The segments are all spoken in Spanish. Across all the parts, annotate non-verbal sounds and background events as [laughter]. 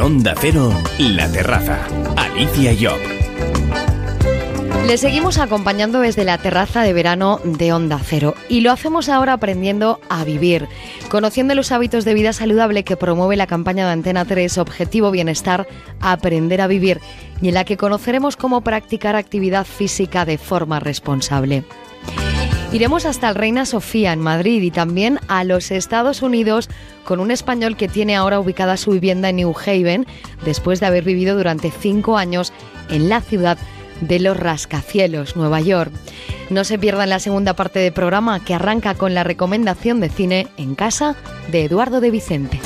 Onda Cero, La Terraza. Alicia Job. Le seguimos acompañando desde la terraza de verano de Onda Cero y lo hacemos ahora aprendiendo a vivir, conociendo los hábitos de vida saludable que promueve la campaña de Antena 3 Objetivo Bienestar, Aprender a Vivir, y en la que conoceremos cómo practicar actividad física de forma responsable. Iremos hasta el Reina Sofía en Madrid y también a los Estados Unidos con un español que tiene ahora ubicada su vivienda en New Haven después de haber vivido durante cinco años en la ciudad de los rascacielos, Nueva York. No se pierdan la segunda parte del programa que arranca con la recomendación de cine en casa de Eduardo de Vicente.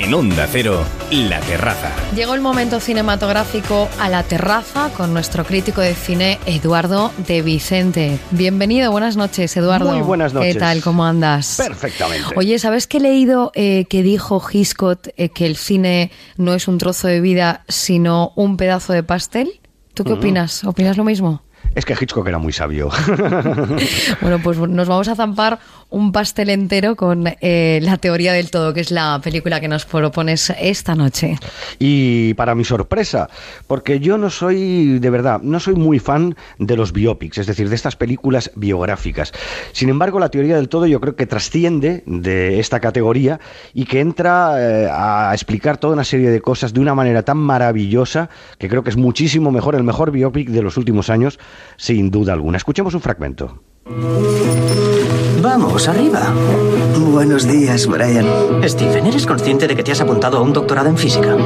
En Onda Cero, La Terraza. Llegó el momento cinematográfico a La Terraza con nuestro crítico de cine Eduardo de Vicente. Bienvenido, buenas noches Eduardo. Muy buenas noches. ¿Qué tal? ¿Cómo andas? Perfectamente. Oye, ¿sabes que he leído eh, que dijo Hitchcock eh, que el cine no es un trozo de vida, sino un pedazo de pastel? ¿Tú qué opinas? ¿Opinas lo mismo? Es que Hitchcock era muy sabio. [laughs] bueno, pues nos vamos a zampar un pastel entero con eh, La teoría del todo, que es la película que nos propones esta noche. Y para mi sorpresa, porque yo no soy, de verdad, no soy muy fan de los biopics, es decir, de estas películas biográficas. Sin embargo, La teoría del todo yo creo que trasciende de esta categoría y que entra eh, a explicar toda una serie de cosas de una manera tan maravillosa que creo que es muchísimo mejor, el mejor biopic de los últimos años sin duda alguna. Escuchemos un fragmento. Vamos, arriba. Buenos días, Brian. Stephen, ¿eres consciente de que te has apuntado a un doctorado en física?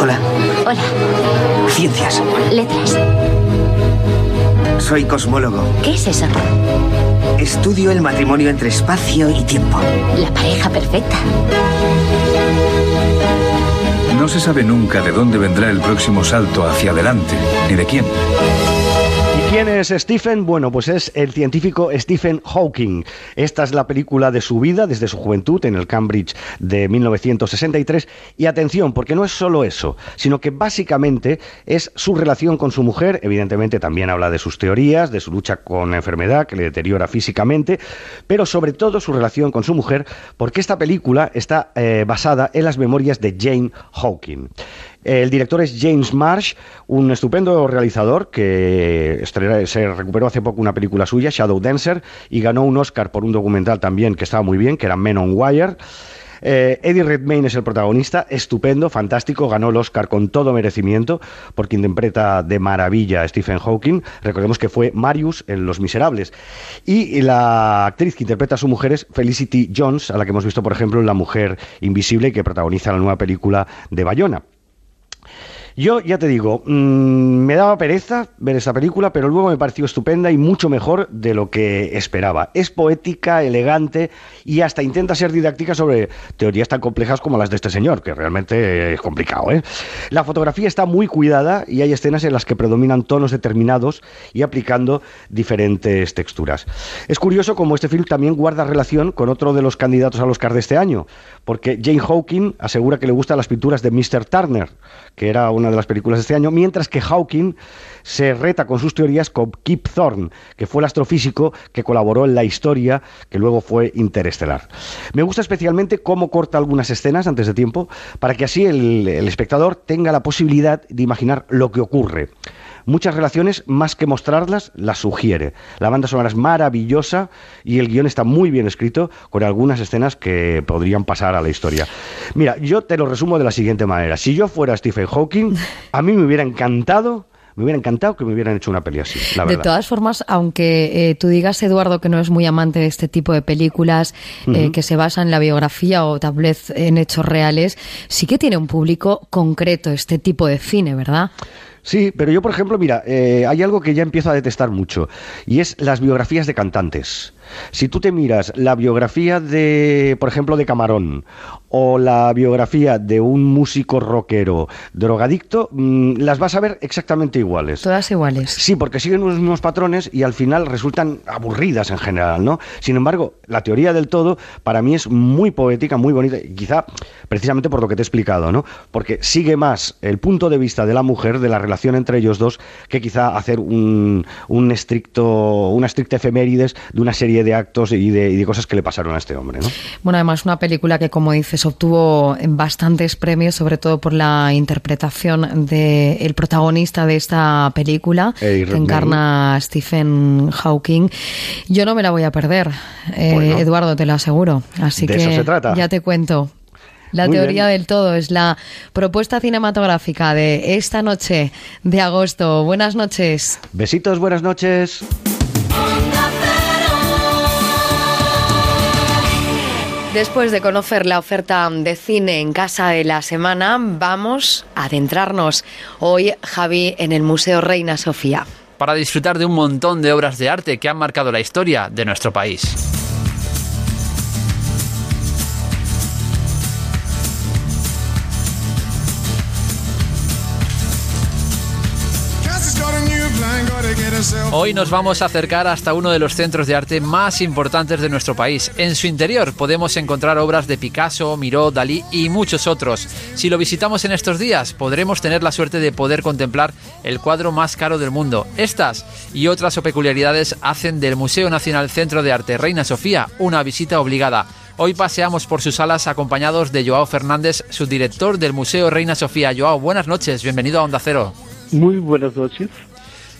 Hola. Hola, Ciencias. letras. Soy cosmólogo. ¿Qué es eso? Estudio el matrimonio entre espacio y tiempo. La pareja perfecta. No se sabe nunca de dónde vendrá el próximo salto hacia adelante, ni de quién. ¿Y quién es Stephen? Bueno, pues es el científico Stephen Hawking. Esta es la película de su vida desde su juventud en el Cambridge de 1963. Y atención, porque no es solo eso, sino que básicamente es su relación con su mujer. Evidentemente también habla de sus teorías, de su lucha con la enfermedad que le deteriora físicamente, pero sobre todo su relación con su mujer, porque esta película está eh, basada en las memorias de Jane Hawking. El director es James Marsh, un estupendo realizador que se recuperó hace poco una película suya, Shadow Dancer, y ganó un Oscar por un documental también que estaba muy bien, que era Men on Wire. Eh, Eddie Redmayne es el protagonista, estupendo, fantástico, ganó el Oscar con todo merecimiento porque interpreta de maravilla a Stephen Hawking. Recordemos que fue Marius en Los Miserables. Y la actriz que interpreta a su mujer es Felicity Jones, a la que hemos visto, por ejemplo, en La Mujer Invisible, que protagoniza la nueva película de Bayona. Yo ya te digo, mm, me daba pereza ver esta película, pero luego me pareció estupenda y mucho mejor de lo que esperaba. Es poética, elegante y hasta intenta ser didáctica sobre teorías tan complejas como las de este señor, que realmente es complicado. ¿eh? La fotografía está muy cuidada y hay escenas en las que predominan tonos determinados y aplicando diferentes texturas. Es curioso como este film también guarda relación con otro de los candidatos al Oscar de este año, porque Jane Hawking asegura que le gustan las pinturas de Mr. Turner, que era una de las películas de este año, mientras que Hawking se reta con sus teorías con Kip Thorne, que fue el astrofísico que colaboró en la historia que luego fue interestelar. Me gusta especialmente cómo corta algunas escenas antes de tiempo, para que así el, el espectador tenga la posibilidad de imaginar lo que ocurre. Muchas relaciones, más que mostrarlas, las sugiere. La banda sonora es maravillosa y el guion está muy bien escrito, con algunas escenas que podrían pasar a la historia. Mira, yo te lo resumo de la siguiente manera. Si yo fuera Stephen Hawking, a mí me hubiera encantado, me hubiera encantado que me hubieran hecho una peli así, la De todas formas, aunque eh, tú digas, Eduardo, que no es muy amante de este tipo de películas eh, que se basan en la biografía o tal vez en hechos reales, sí que tiene un público concreto este tipo de cine, ¿verdad? Sí, pero yo, por ejemplo, mira, eh, hay algo que ya empiezo a detestar mucho, y es las biografías de cantantes. Si tú te miras la biografía de, por ejemplo, de Camarón o la biografía de un músico rockero drogadicto, mm, las vas a ver exactamente iguales. Todas iguales. Sí, porque siguen unos mismos patrones y al final resultan aburridas en general, ¿no? Sin embargo, la teoría del todo para mí es muy poética, muy bonita, y quizá precisamente por lo que te he explicado, ¿no? Porque sigue más el punto de vista de la mujer, de la relación entre ellos dos, que quizá hacer un, un estricto, una estricta efemérides de una serie de actos y de, y de cosas que le pasaron a este hombre, ¿no? Bueno, además una película que, como dices, obtuvo bastantes premios, sobre todo por la interpretación del el protagonista de esta película, que encarna a Stephen Hawking. Yo no me la voy a perder, eh, Bueno. Eduardo, te lo aseguro. Así De que eso se trata. ya te cuento. La Muy teoría bien. del todo es la propuesta cinematográfica de esta noche de agosto. Buenas noches. Besitos, buenas noches. Después de conocer la oferta de cine en casa de la semana, vamos a adentrarnos hoy, Javi, en el Museo Reina Sofía. para disfrutar de un montón de obras de arte que han marcado la historia de nuestro país. Hoy nos vamos a acercar hasta uno de los centros de arte más importantes de nuestro país. En su interior podemos encontrar obras de Picasso, Miró, Dalí y muchos otros. Si lo visitamos en estos días, podremos tener la suerte de poder contemplar el cuadro más caro del mundo. Estas y otras peculiaridades hacen del Museo Nacional Centro de Arte Reina Sofía una visita obligada. Hoy paseamos por sus salas acompañados de Joao Fernández, su director del Museo Reina Sofía. Joao, buenas noches, bienvenido a Onda Cero. Muy buenas noches.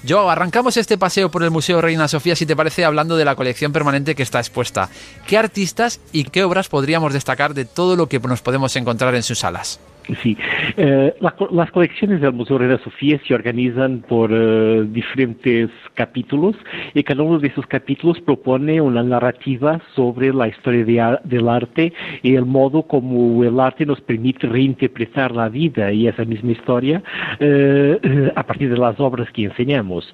Joao, arrancamos este paseo por el Museo Reina Sofía, si te parece, hablando de la colección permanente que está expuesta. ¿Qué artistas y qué obras podríamos destacar de todo lo que nos podemos encontrar en sus salas? Sí, eh, la las colecciones del Museo Reina Sofía se organizan por eh, diferentes capítulos y cada uno de esos capítulos propone una narrativa sobre la historia de del arte y el modo como el arte nos permite reinterpretar la vida y esa misma historia eh, eh, a partir de las obras que enseñamos.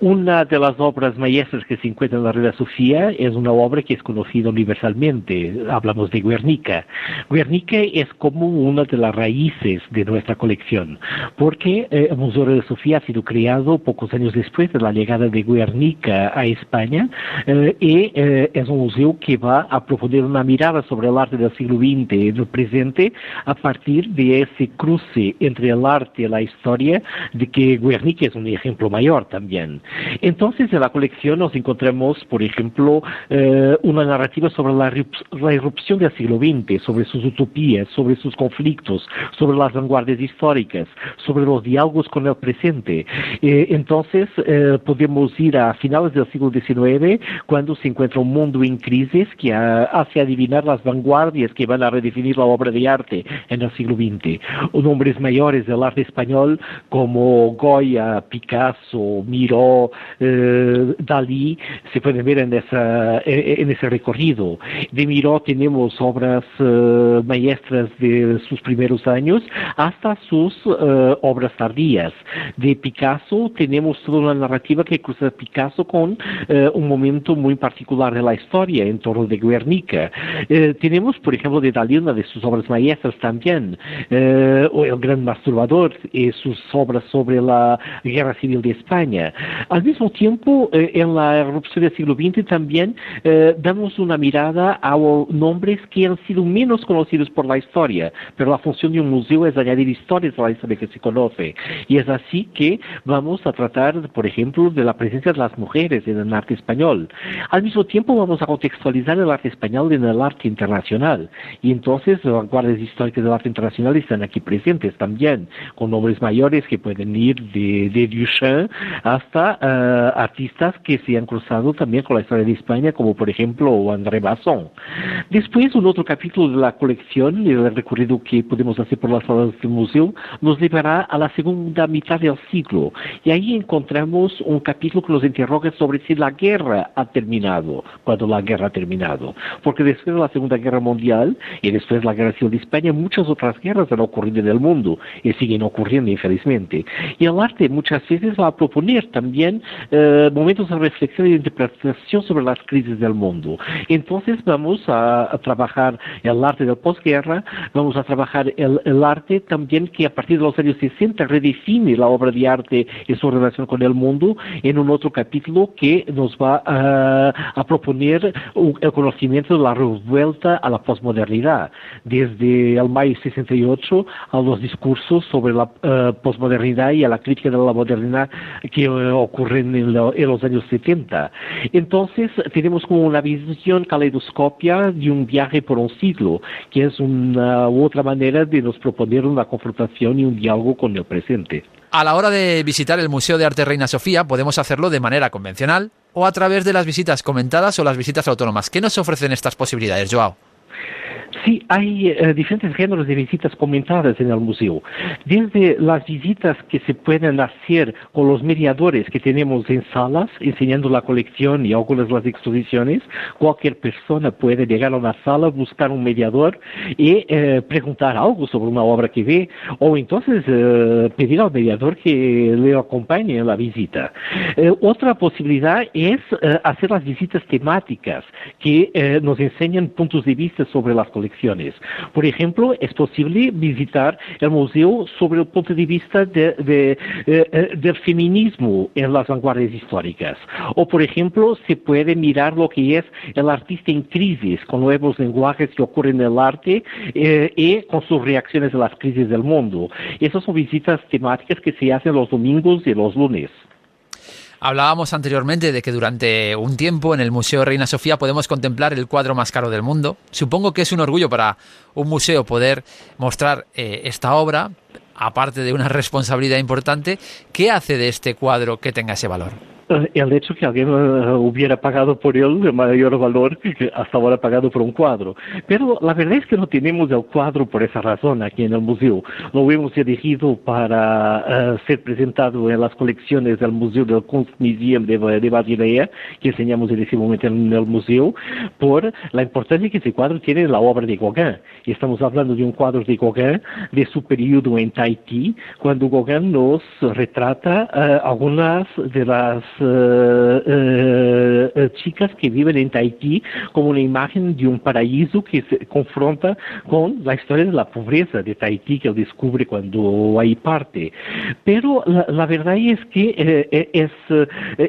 Una de las obras maestras que se encuentra en la Reina Sofía es una obra que es conocida universalmente. Hablamos de Guernica. Guernica es como una de las raíces de nuestra colección, porque eh, el Museo de Sofía ha sido creado pocos años después de la llegada de Guernica a España eh, y eh, es un museo que va a proponer una mirada sobre el arte del siglo XX y del presente a partir de ese cruce entre el arte y la historia, de que Guernica es un ejemplo mayor también. Entonces, en la colección nos encontramos, por ejemplo, eh, una narrativa sobre la, la irrupción del siglo XX, sobre sus utopías, sobre sus conflictos, sobre las vanguardias históricas, sobre los diálogos con el presente. Eh, entonces, eh, podemos ir a finales del siglo XIX, cuando se encuentra un mundo en crisis que ah, hace adivinar las vanguardias que van a redefinir la obra de arte en el siglo XX. Nombres mayores del arte español como Goya, Picasso, Miró, eh, Dalí, se pueden ver en, esa, en ese recorrido. De Miró tenemos obras eh, maestras de sus primeros años hasta sus eh, obras tardías. De Picasso tenemos toda una narrativa que cruza Picasso con eh, un momento muy particular de la historia en torno de Guernica. Eh, tenemos, por ejemplo, de Dalí una de sus obras maestras también, o El Gran Masturbador y sus obras sobre la Guerra Civil de España. Al mismo tiempo, en la erupción del siglo XX también damos una mirada a nombres que han sido menos conocidos por la historia, pero la función de un museo es añadir historias a la historia que se conoce. Y es así que vamos a tratar, por ejemplo, de la presencia de las mujeres en el arte español. Al mismo tiempo vamos a contextualizar el arte español en el arte internacional. Y entonces las vanguardias históricas del arte internacional están aquí presentes también, con nombres mayores que pueden ir de, de Duchamp hasta eh, artistas que se han cruzado también con la historia de España, como por ejemplo André Basson. Después, un otro capítulo de la colección, el recorrido que podemos hacer por las salas del museo, nos llevará a la segunda mitad del siglo. Y ahí encontramos un capítulo que nos interroga sobre si la guerra ha terminado, cuando la guerra ha terminado. Porque después de la Segunda Guerra Mundial y después de la Guerra Civil de España, muchas otras guerras han ocurrido en el mundo y siguen ocurriendo, infelizmente. Y el arte muchas veces va a proponer también eh, momentos de reflexión y de interpretación sobre las crisis del mundo. Entonces vamos a, trabajar el arte del posguerra, vamos a trabajar el, arte también que a partir de los años 60 redefine la obra de arte y su relación con el mundo en un otro capítulo que nos va a, proponer el conocimiento de la revuelta a la posmodernidad, desde el mayo 68 a los discursos sobre la uh, posmodernidad y a la crítica de la modernidad que uh, ocurren en, en, los años 70. Entonces, tenemos como una visión caleidoscopia de un viaje por un siglo, que es una u otra manera de nos proponer una confrontación y un diálogo con el presente. A la hora de visitar el Museo de Arte Reina Sofía, podemos hacerlo de manera convencional o a través de las visitas comentadas o las visitas autónomas. ¿Qué nos ofrecen estas posibilidades, Joao? Sí, hay eh, diferentes géneros de visitas comentadas en el museo. Desde las visitas que se pueden hacer con los mediadores que tenemos en salas, enseñando la colección y algunas de las exposiciones, cualquier persona puede llegar a una sala, buscar un mediador y eh, preguntar algo sobre una obra que ve, o entonces eh, pedir al mediador que le acompañe en la visita. otra posibilidad es hacer las visitas temáticas que nos enseñan puntos de vista sobre las colecciones por ejemplo, es posible visitar el museo sobre el punto de vista de, eh, eh, del feminismo en las vanguardias históricas. O, por ejemplo, se puede mirar lo que es el artista en crisis, con nuevos lenguajes que ocurren en el arte eh, y con sus reacciones a las crisis del mundo. Esas son visitas temáticas que se hacen los domingos y los lunes. Hablábamos anteriormente de que durante un tiempo en el Museo Reina Sofía podemos contemplar el cuadro más caro del mundo. Supongo que es un orgullo para un museo poder mostrar eh, esta obra, aparte de una [laughs] responsabilidad importante. ¿Qué hace de este cuadro que tenga ese valor? El hecho que alguien eh, hubiera pagado por él de mayor valor que hasta ahora pagado por un cuadro. Pero la verdad es que no tenemos el cuadro por esa razón aquí en el museo. Lo hemos elegido para eh, ser presentado en las colecciones del Museo del Kunstmuseum de, de Basilea, que enseñamos en ese momento en el museo, por la importancia que ese cuadro tiene en la obra de Gauguin. Y estamos hablando de un cuadro de Gauguin de su periodo en Tahití, cuando Gauguin nos retrata algunas de las chicas que viven en Tahití como una imagen de un paraíso que se confronta con la historia de la pobreza de Tahití que él descubre cuando hay parte. Pero la, verdad es que es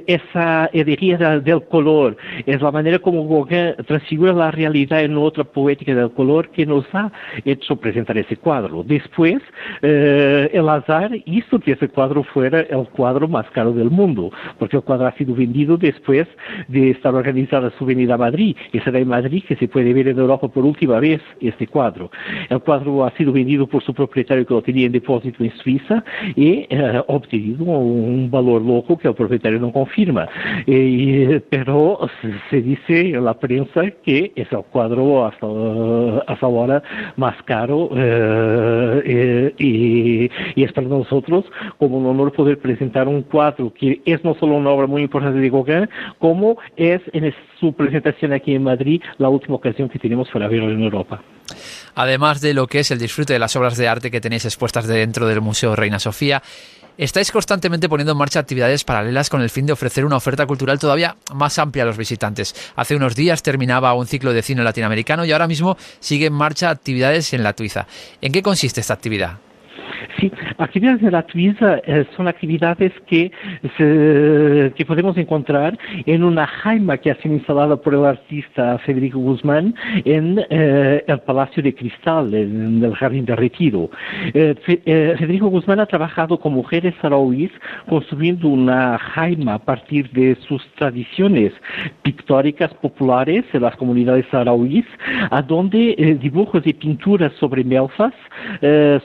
esa herejía del color, es la manera como Gauguin transfigura la realidad en otra poética del color que nos ha hecho presentar ese cuadro. Después, el azar hizo que ese cuadro fuera el cuadro más caro del mundo, porque el cuadro ha sido vendido después de estar organizada su venida a Madrid. Y será en Madrid que se puede ver en Europa por última vez este cuadro. El cuadro ha sido vendido por su propietario que lo tenía en depósito en Suiza y ha eh, obtenido un valor loco que el propietario no confirma. Eh, pero se dice en la prensa que es el cuadro hasta, hasta ahora más caro eh, y, y es para nosotros como un honor poder presentar un cuadro que es no solo una obra muy importante de Gauguin, como es en su presentación aquí en Madrid la última ocasión que tenemos para verlo en Europa. Además de lo que es el disfrute de las obras de arte que tenéis expuestas dentro del Museo Reina Sofía, estáis constantemente poniendo en marcha actividades paralelas con el fin de ofrecer una oferta cultural todavía más amplia a los visitantes. Hace unos días terminaba un ciclo de cine latinoamericano y ahora mismo sigue en marcha actividades en la Tuiza. ¿En qué consiste esta actividad? Sí, actividades de la Tuiza eh, son actividades que, podemos encontrar en una jaima que ha sido instalada por el artista Federico Guzmán en eh, el Palacio de Cristal, en el Jardín de Retiro. Eh, Federico Guzmán ha trabajado con mujeres sarauís construyendo una jaima a partir de sus tradiciones pictóricas populares en las comunidades sarauís, a donde dibujos y pinturas sobre melfas,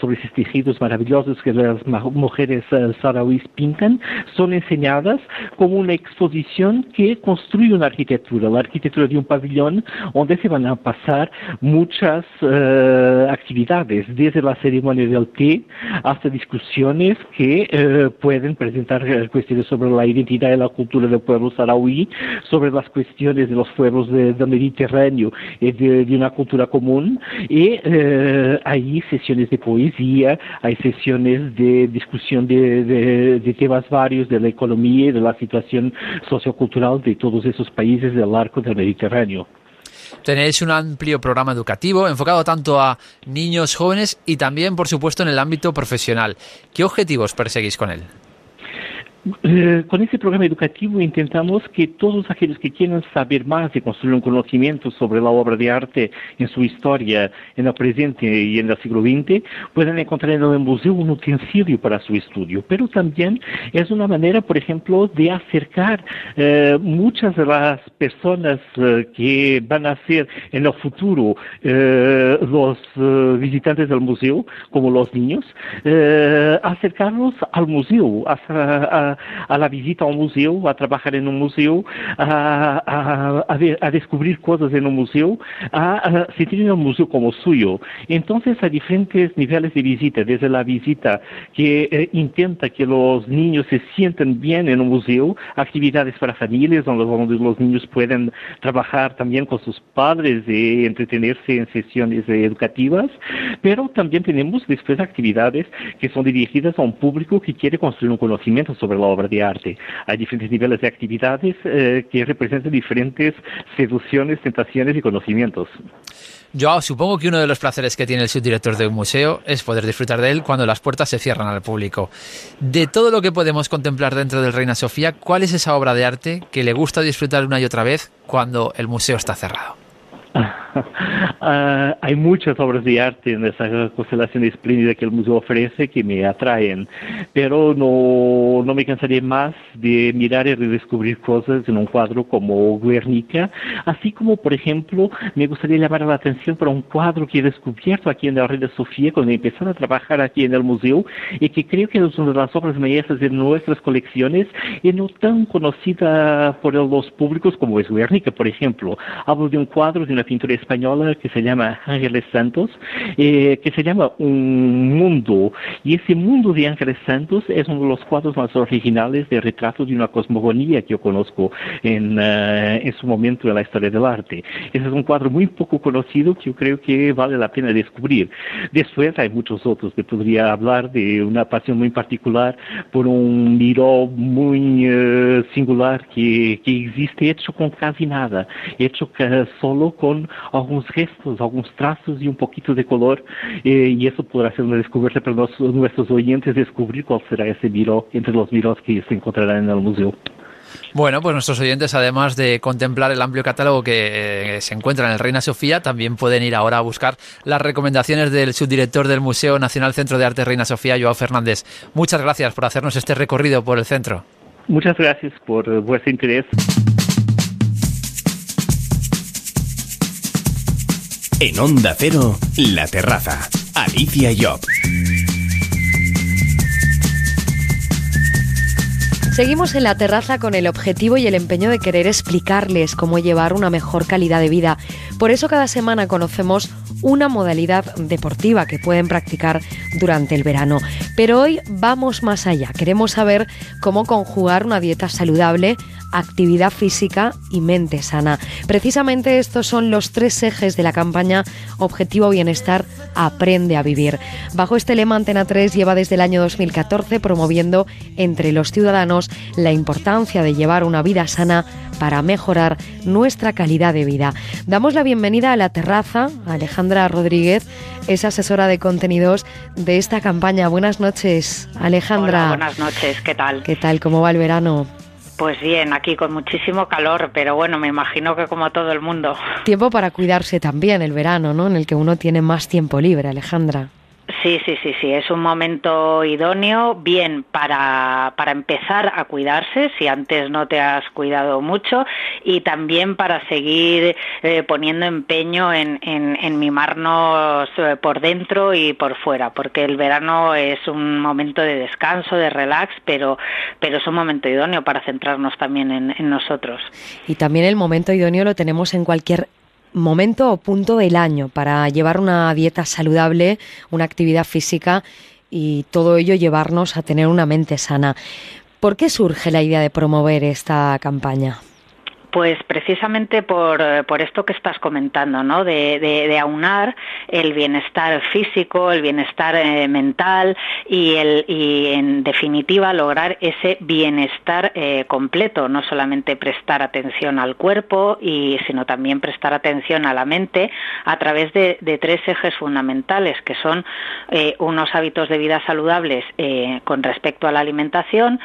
sobre esos tejidos maravillosos, maravillosos que las mujeres uh, sarauís pintan son enseñadas como una exposición que construye una arquitectura, la arquitectura de un pabellón donde se van a pasar muchas uh, actividades, desde la ceremonia del té hasta discusiones que pueden presentar cuestiones sobre la identidad y la cultura del pueblo saraui, sobre las cuestiones de los pueblos de, del Mediterráneo y de, de, una cultura común. Y eh, hay sesiones de poesía, hay sesiones de discusión de, temas varios de la economía y de la situación sociocultural de todos esos países del arco del Mediterráneo. Tenéis un amplio programa educativo enfocado tanto a niños, jóvenes y también, por supuesto, en el ámbito profesional. ¿Qué objetivos perseguís con él? Eh, con este programa educativo intentamos que todos aquellos que quieran saber más y construir un conocimiento sobre la obra de arte en su historia, en el presente y en el siglo XX, puedan encontrar en el museo un utensilio para su estudio. Pero también es una manera, por ejemplo, de acercar eh, muchas de las personas eh, que van a ser en el futuro los visitantes del museo, como los niños, acercarlos al museo, a, a a la visita a un museo, a trabajar en un museo, a, a, a, a descubrir cosas en un museo, a, sentir el museo como suyo. Entonces, a diferentes niveles de visita, desde la visita que eh, intenta que los niños se sientan bien en un museo, actividades para familias donde, donde los niños pueden trabajar también con sus padres y entretenerse en sesiones educativas, pero también tenemos después actividades que son dirigidas a un público que quiere construir un conocimiento sobre la obra de arte. Hay diferentes niveles de actividades eh, que representan diferentes seducciones, tentaciones y conocimientos. Yo supongo que uno de los placeres que tiene el subdirector de un museo es poder disfrutar de él cuando las puertas se cierran al público. De todo lo que podemos contemplar dentro del Reina Sofía, ¿cuál es esa obra de arte que le gusta disfrutar una y otra vez cuando el museo está cerrado? [laughs] Uh, [laughs] hay muchas obras de arte en esa constelación espléndida que el museo ofrece que me atraen, pero no, no me cansaré más de mirar y redescubrir cosas en un cuadro como Guernica, así como, por ejemplo, me gustaría llamar la atención para un cuadro que he descubierto aquí en la Reina Sofía cuando empezado a trabajar aquí en el museo y que creo que es una de las obras maestras de nuestras colecciones y no tan conocida por los públicos como es Guernica, por ejemplo. Hablo de un cuadro de una pintura española que se llama Ángeles Santos, eh, que se llama Un Mundo. Y ese mundo de Ángeles Santos es uno de los cuadros más originales de retrato de una cosmogonía que yo conozco en, uh, en su momento en la historia del arte. Ese es un cuadro muy poco conocido que yo creo que vale la pena descubrir. Después hay muchos otros que podría hablar de una pasión muy particular por un miró muy uh, singular que, que existe hecho con casi nada, hecho solo con alguns gestos, alguns traços e um pouquinho de color, eh, e isso poderá ser uma descoberta para nossos, nossos oyentes descobrir qual será esse miró entre os mirós que se encontrarán no museu. Bueno, pues nuestros oyentes, además de contemplar el amplio catálogo que eh, se encuentra en el Reina Sofía, también pueden ir ahora a buscar las recomendaciones del subdirector del Museo Nacional Centro de Arte Reina Sofía, Joao Fernández. Muchas gracias por hacernos este recorrido por el centro. Muchas gracias por vuestro interés. En Onda Cero, La Terraza. Alicia Job. Seguimos en la terraza con el objetivo y el empeño de querer explicarles cómo llevar una mejor calidad de vida. Por eso cada semana conocemos una modalidad deportiva que pueden practicar durante el verano. Pero hoy vamos más allá. Queremos saber cómo conjugar una dieta saludable, actividad física y mente sana. Precisamente estos son los tres ejes de la campaña Objetivo Bienestar Aprende a Vivir. Bajo este lema Antena 3 lleva desde el año 2014 promoviendo entre los ciudadanos la importancia de llevar una vida sana para mejorar nuestra calidad de vida. Damos la bienvenida a la terraza a Alejandra Rodríguez, es asesora de contenidos de esta campaña. Buenas noches, Alejandra. Hola, buenas noches, ¿qué tal? ¿Qué tal? ¿Cómo va el verano? Pues bien, aquí con muchísimo calor, pero bueno, me imagino que como todo el mundo. Tiempo para cuidarse también el verano, ¿no? En el que uno tiene más tiempo libre, Alejandra. Sí, sí, sí, sí, es un momento idóneo, bien para, para empezar a cuidarse, si antes no te has cuidado mucho, y también para seguir eh, poniendo empeño en, en, mimarnos eh, por dentro y por fuera, porque el verano es un momento de descanso, de relax, pero, pero es un momento idóneo para centrarnos también en, en nosotros. Y también el momento idóneo lo tenemos en cualquier momento o punto del año para llevar una dieta saludable, una actividad física y todo ello llevarnos a tener una mente sana. ¿Por qué surge la idea de promover esta campaña? Pues precisamente por, eh, por, esto que estás comentando, ¿no? De, de, aunar el bienestar físico, el bienestar eh, mental y, el, y, en definitiva, lograr ese bienestar eh, completo, no solamente prestar atención al cuerpo, y, sino también prestar atención a la mente a través de, tres ejes fundamentales, que son unos hábitos de vida saludables con respecto a la alimentación,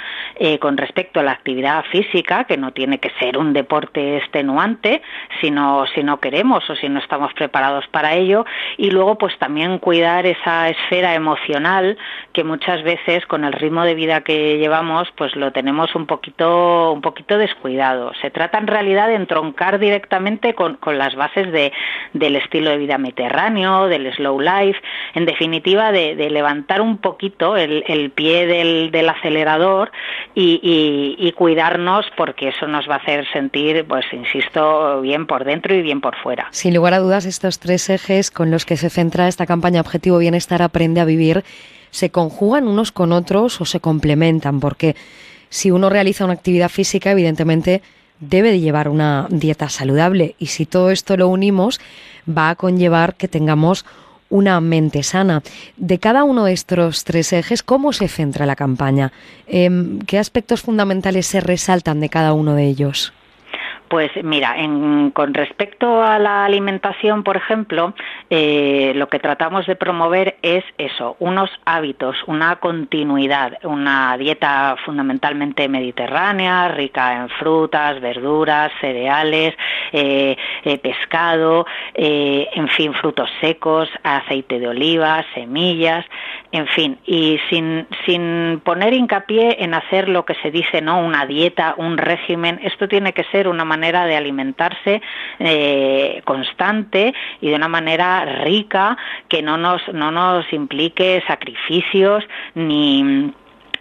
con respecto a la actividad física, que no tiene que ser un deporte deporte extenuante si no, si no queremos o si no estamos preparados para ello. Y luego pues también cuidar esa esfera emocional que muchas veces con el ritmo de vida que llevamos pues lo tenemos un poquito un poquito descuidado. Se trata en realidad de entroncar directamente con, con las bases de, del estilo de vida mediterráneo del slow life en definitiva de, levantar un poquito el, el pie del, del acelerador y, y, y cuidarnos porque eso nos va a hacer sentir pues insisto, bien por dentro y bien por fuera. Sin lugar a dudas, estos tres ejes con los que se centra esta campaña Objetivo Bienestar Aprende a Vivir se conjugan unos con otros o se complementan, porque si uno realiza una actividad física, evidentemente debe de llevar una dieta saludable y si todo esto lo unimos, va a conllevar que tengamos una mente sana. De cada uno de estos tres ejes, ¿cómo se centra la campaña? Em, ¿Qué aspectos fundamentales se resaltan de cada uno de ellos? Pues mira, con respecto a la alimentación, por ejemplo, eh, lo que tratamos de promover es eso, unos hábitos, una continuidad, una dieta fundamentalmente mediterránea, rica en frutas, verduras, cereales, eh, eh, pescado, en fin, frutos secos, aceite de oliva, semillas, en fin, y sin, sin poner hincapié en hacer lo que se dice, ¿no? Una dieta, un régimen, esto tiene que ser una manera de alimentarse eh, constante y de una manera rica que no nos, no nos implique sacrificios ni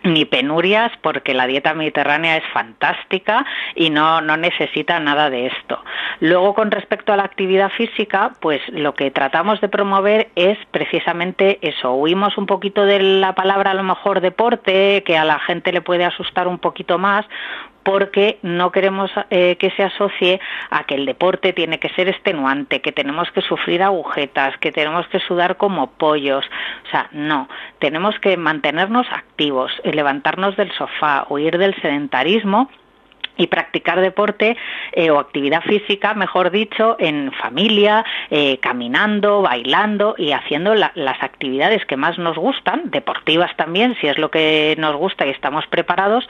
ni penurias porque la dieta mediterránea es fantástica y no, no necesita nada de esto. Luego, con respecto a la actividad física, pues lo que tratamos de promover es precisamente eso. Huimos un poquito de la palabra a lo mejor deporte, que a la gente le puede asustar un poquito más, porque no queremos eh, que se asocie a que el deporte tiene que ser extenuante, que tenemos que sufrir agujetas, que tenemos que sudar como pollos. O sea, no, tenemos que mantenernos activos, levantarnos del sofá, huir del sedentarismo y practicar deporte eh, o actividad física, mejor dicho, en familia, eh, caminando, bailando y haciendo las actividades que más nos gustan, deportivas también, si es lo que nos gusta y estamos preparados,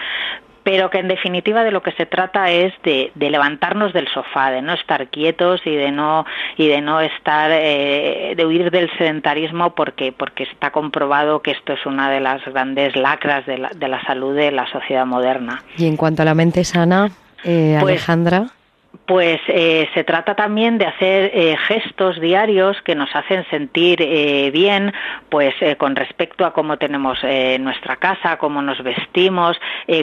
pero que en definitiva de lo que se trata es de, levantarnos del sofá, de no estar quietos y de no y de no estar eh, de huir del sedentarismo porque porque está comprobado que esto es una de las grandes lacras de la, de la salud de la sociedad moderna. Y en cuanto a la mente sana, eh, pues Alejandra pues eh, se trata también de hacer eh, gestos diarios que nos hacen sentir eh, bien, pues con respecto a cómo tenemos nuestra casa, cómo nos vestimos,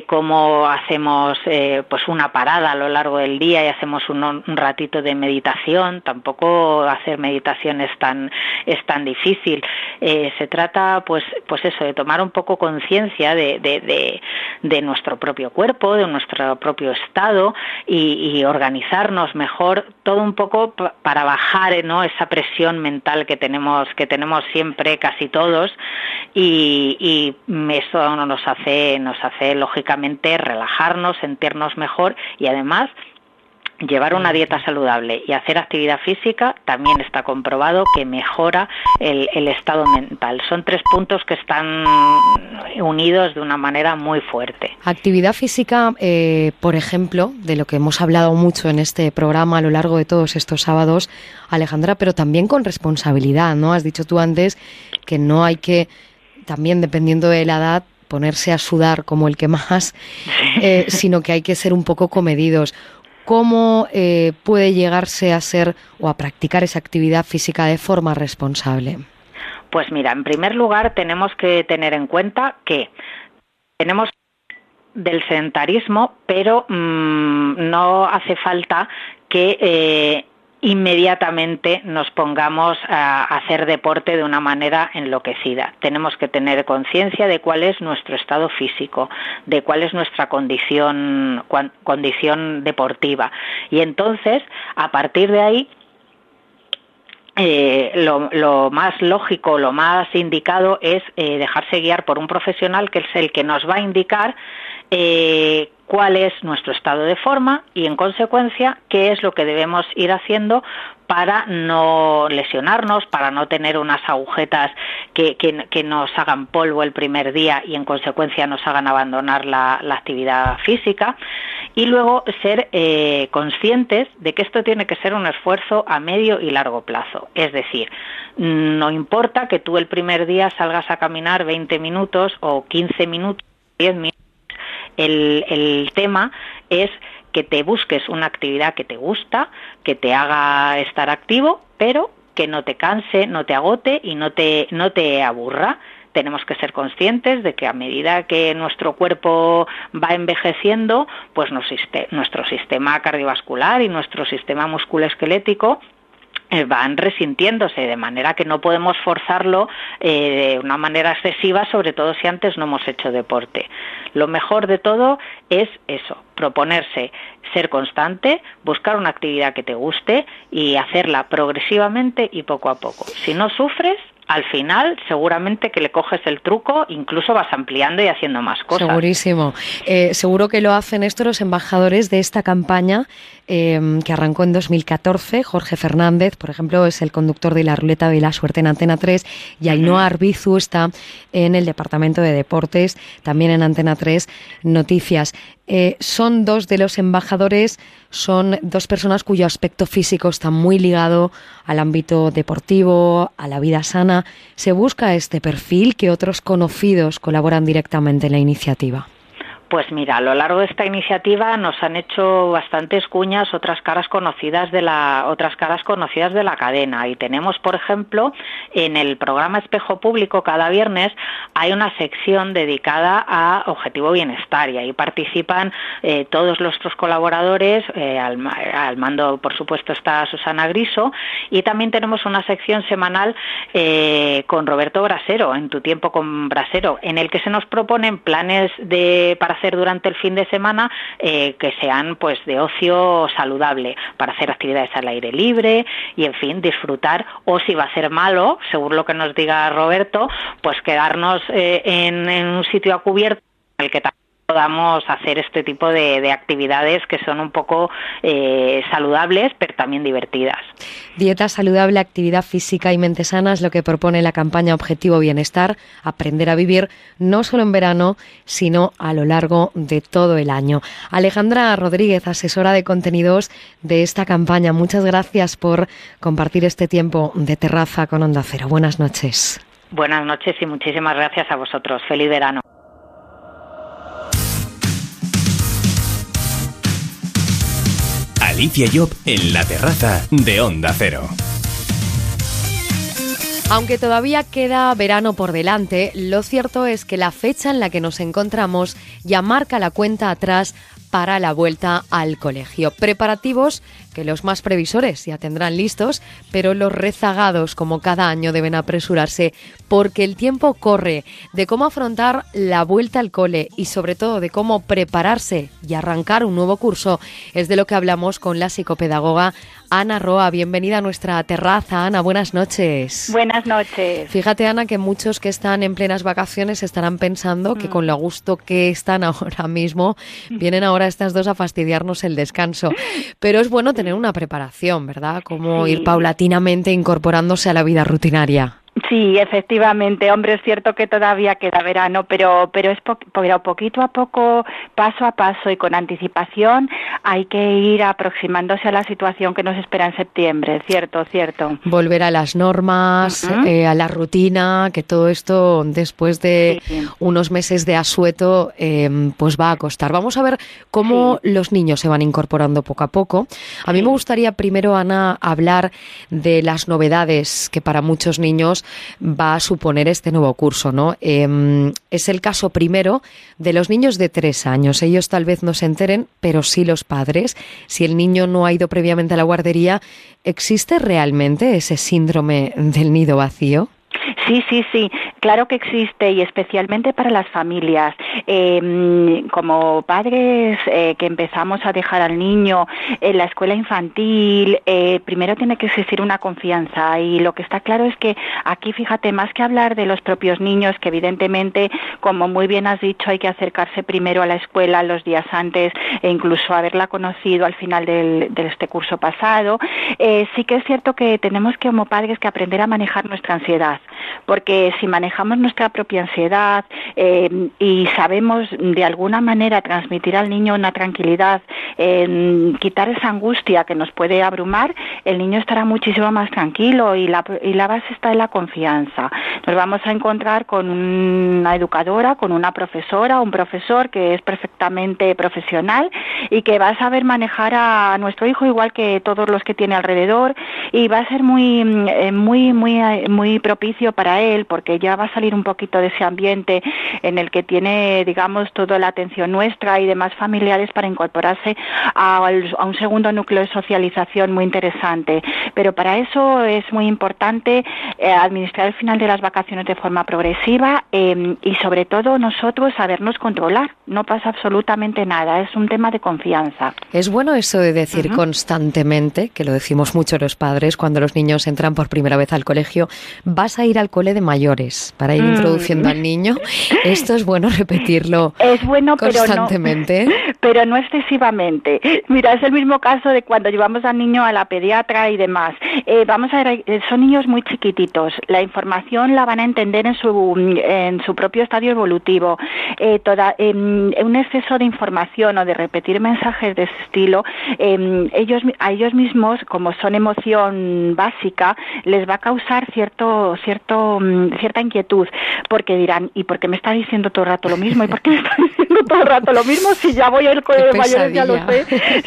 cómo hacemos pues una parada a lo largo del día y hacemos un, ratito de meditación. Tampoco hacer meditación es tan es tan difícil. se trata, pues pues eso, de tomar un poco conciencia de, de, de, nuestro propio cuerpo, de nuestro propio estado y, y organizar mejor, todo un poco para bajar ¿no? esa presión mental que tenemos, que tenemos siempre casi todos y, y eso nos hace, nos hace lógicamente relajarnos, sentirnos mejor y además Llevar una dieta saludable y hacer actividad física también está comprobado que mejora el, estado mental. Son tres puntos que están unidos de una manera muy fuerte. Actividad física, eh, por ejemplo, de lo que hemos hablado mucho en este programa a lo largo de todos estos sábados, Alejandra, pero también con responsabilidad, ¿no? Has dicho tú antes que no hay que, también dependiendo de la edad, ponerse a sudar como el que más, eh, sino que hay que ser un poco comedidos. ¿Cómo eh, puede llegarse a ser o a practicar esa actividad física de forma responsable? Pues mira, en primer lugar tenemos que tener en cuenta que tenemos del sedentarismo, pero mm, no hace falta que eh, inmediatamente nos pongamos a hacer deporte de una manera enloquecida. Tenemos que tener conciencia de cuál es nuestro estado físico, de cuál es nuestra condición, condición deportiva. Y entonces, a partir de ahí, eh, lo, más lógico, lo más indicado es eh, dejarse guiar por un profesional que es el que nos va a indicar eh, cuál es nuestro estado de forma y, en consecuencia, qué es lo que debemos ir haciendo para no lesionarnos, para no tener unas agujetas que, nos hagan polvo el primer día y en consecuencia nos hagan abandonar la, actividad física. Y luego ser eh, conscientes de que esto tiene que ser un esfuerzo a medio y largo plazo. Es decir, no importa que tú el primer día salgas a caminar 20 minutos o 15 minutos, 10 minutos el, tema es que te busques una actividad que te gusta, que te haga estar activo, pero que no te canse, no te agote y no te, no te aburra. Tenemos que ser conscientes de que a medida que nuestro cuerpo va envejeciendo, pues nuestro sistema cardiovascular y nuestro sistema musculoesquelético van resintiéndose, de manera que no podemos forzarlo eh, de una manera excesiva, sobre todo si antes no hemos hecho deporte. Lo mejor de todo es eso, proponerse ser constante, buscar una actividad que te guste y hacerla progresivamente y poco a poco. Si no sufres, al final seguramente que le coges el truco, incluso vas ampliando y haciendo más cosas. Segurísimo. Eh, seguro que lo hacen estos los embajadores de esta campaña em, que arrancó en 2014. Jorge Fernández, por ejemplo, es el conductor de la ruleta de la suerte en Antena 3 y Ainhoa Arbizu está en el Departamento de Deportes, también en Antena 3 Noticias. Eh, son dos de los embajadores, son dos personas cuyo aspecto físico está muy ligado al ámbito deportivo, a la vida sana. ¿Se busca este perfil que otros conocidos colaboran directamente en la iniciativa? Pues mira, a lo largo de esta iniciativa nos han hecho bastantes cuñas otras caras conocidas de la otras caras conocidas de la cadena. Y tenemos, por ejemplo, en el programa Espejo Público cada viernes hay una sección dedicada a Objetivo Bienestar y ahí participan eh, todos nuestros colaboradores, eh, al, al, mando por supuesto está Susana Griso y también tenemos una sección semanal eh, con Roberto Brasero, en tu tiempo con Brasero, en el que se nos proponen planes de para hacer durante el fin de semana eh, que sean pues de ocio saludable, para hacer actividades al aire libre y en fin disfrutar. O si va a ser malo, según lo que nos diga Roberto, pues quedarnos eh, en, en un sitio a cubierto en el que también podamos hacer este tipo de, actividades que son un poco eh, saludables, pero también divertidas. Dieta saludable, actividad física y mente sana es lo que propone la campaña Objetivo Bienestar, aprender a vivir no solo en verano, sino a lo largo de todo el año. Alejandra Rodríguez, asesora de contenidos de esta campaña, muchas gracias por compartir este tiempo de terraza con Onda Cero. Buenas noches. Buenas noches y muchísimas gracias a vosotros. Feliz verano. En la terraza de Onda Cero. Aunque todavía queda verano por delante, lo cierto es que la fecha en la que nos encontramos ya marca la cuenta atrás para la vuelta al colegio. Preparativos que los más previsores ya tendrán listos, pero los rezagados, como cada año, deben apresurarse porque el tiempo corre de cómo afrontar la vuelta al cole y sobre todo de cómo prepararse y arrancar un nuevo curso. Es de lo que hablamos con la psicopedagoga Ana Roa. Bienvenida a nuestra terraza. Ana, buenas noches. Buenas noches. Fíjate, Ana, que muchos que están en plenas vacaciones estarán pensando que mm. con lo gusto que están [laughs] ahora mismo, vienen ahora estas dos a fastidiarnos el descanso. Pero es bueno tener una preparación, ¿verdad? Como ir paulatinamente incorporándose a la vida rutinaria. Sí, efectivamente. Hombre, es cierto que todavía queda verano, pero, pero, es pero poquito a poco, paso a paso y con anticipación, hay que ir aproximándose a la situación que nos espera en septiembre. Cierto, cierto. Volver a las normas, eh, a la rutina, que todo esto después de unos meses de asueto, em, pues va a costar. Vamos a ver cómo los niños se van incorporando poco a poco. A mí me gustaría primero, Ana, hablar de las novedades que para muchos niños va a suponer este nuevo curso, ¿no? Em, es el caso primero de los niños de tres años. Ellos tal vez no se enteren, pero sí los padres. Si el niño no ha ido previamente a la guardería, ¿existe realmente ese síndrome del nido vacío? Sí, sí, sí, claro que existe y especialmente para las familias. Em, como padres eh, que empezamos a dejar al niño en la escuela infantil, eh, primero tiene que existir una confianza. Y lo que está claro es que aquí, fíjate, más que hablar de los propios niños, que evidentemente, como muy bien has dicho, hay que acercarse primero a la escuela los días antes e incluso haberla conocido al final del, de este curso pasado, eh, sí que es cierto que tenemos que como padres que aprender a manejar nuestra ansiedad porque si manejamos nuestra propia ansiedad eh, y sabemos de alguna manera transmitir al niño una tranquilidad, quitar esa angustia que nos puede abrumar, el niño estará muchísimo más tranquilo y la, y la base está en la confianza. Nos vamos a encontrar con una educadora, con una profesora, un profesor que es perfectamente profesional y que va a saber manejar a nuestro hijo igual que todos los que tiene alrededor y va a ser muy, eh, muy, muy, muy propicio para él porque ya va a salir un poquito de ese ambiente en el que tiene, digamos, toda la atención nuestra y demás familiares para incorporarse a, un segundo núcleo de socialización muy interesante. Pero para eso es muy importante eh, administrar el final de las vacaciones de forma progresiva em, y sobre todo nosotros sabernos controlar. No pasa absolutamente nada, es un tema de confianza. Es bueno eso de decir constantemente, que lo decimos mucho los padres cuando los niños entran por primera vez al colegio, vas a ir al cole de mayores para ir mm. introduciendo al niño. [laughs] Esto es bueno repetirlo es bueno, constantemente. Pero no, pero no excesivamente. Mira, es el mismo caso de cuando llevamos al niño a la pediatra y demás. Eh, vamos a ver, eh, son niños muy chiquititos. La información la van a entender en su, en su propio estadio evolutivo. Eh, toda, em, un exceso de información o de repetir mensajes de ese estilo, em, ellos, a ellos mismos, como son emoción básica, les va a causar cierto, cierto Mm, cierta inquietud, porque dirán, ¿y por qué me está diciendo todo el rato lo mismo? ¿Y por qué me está [laughs] diciendo todo el rato lo mismo si ya voy al colegio de mayores, ya lo sé?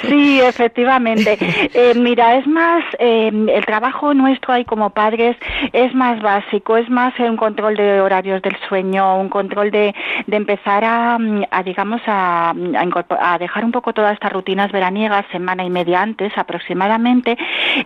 Sí, efectivamente. [laughs] Eh, mira, es más, eh, el trabajo nuestro ahí como padres es más básico, es más un control de horarios del sueño, un control de, de empezar a, a digamos, a, a, dejar un poco todas estas rutinas veraniegas semana y media antes aproximadamente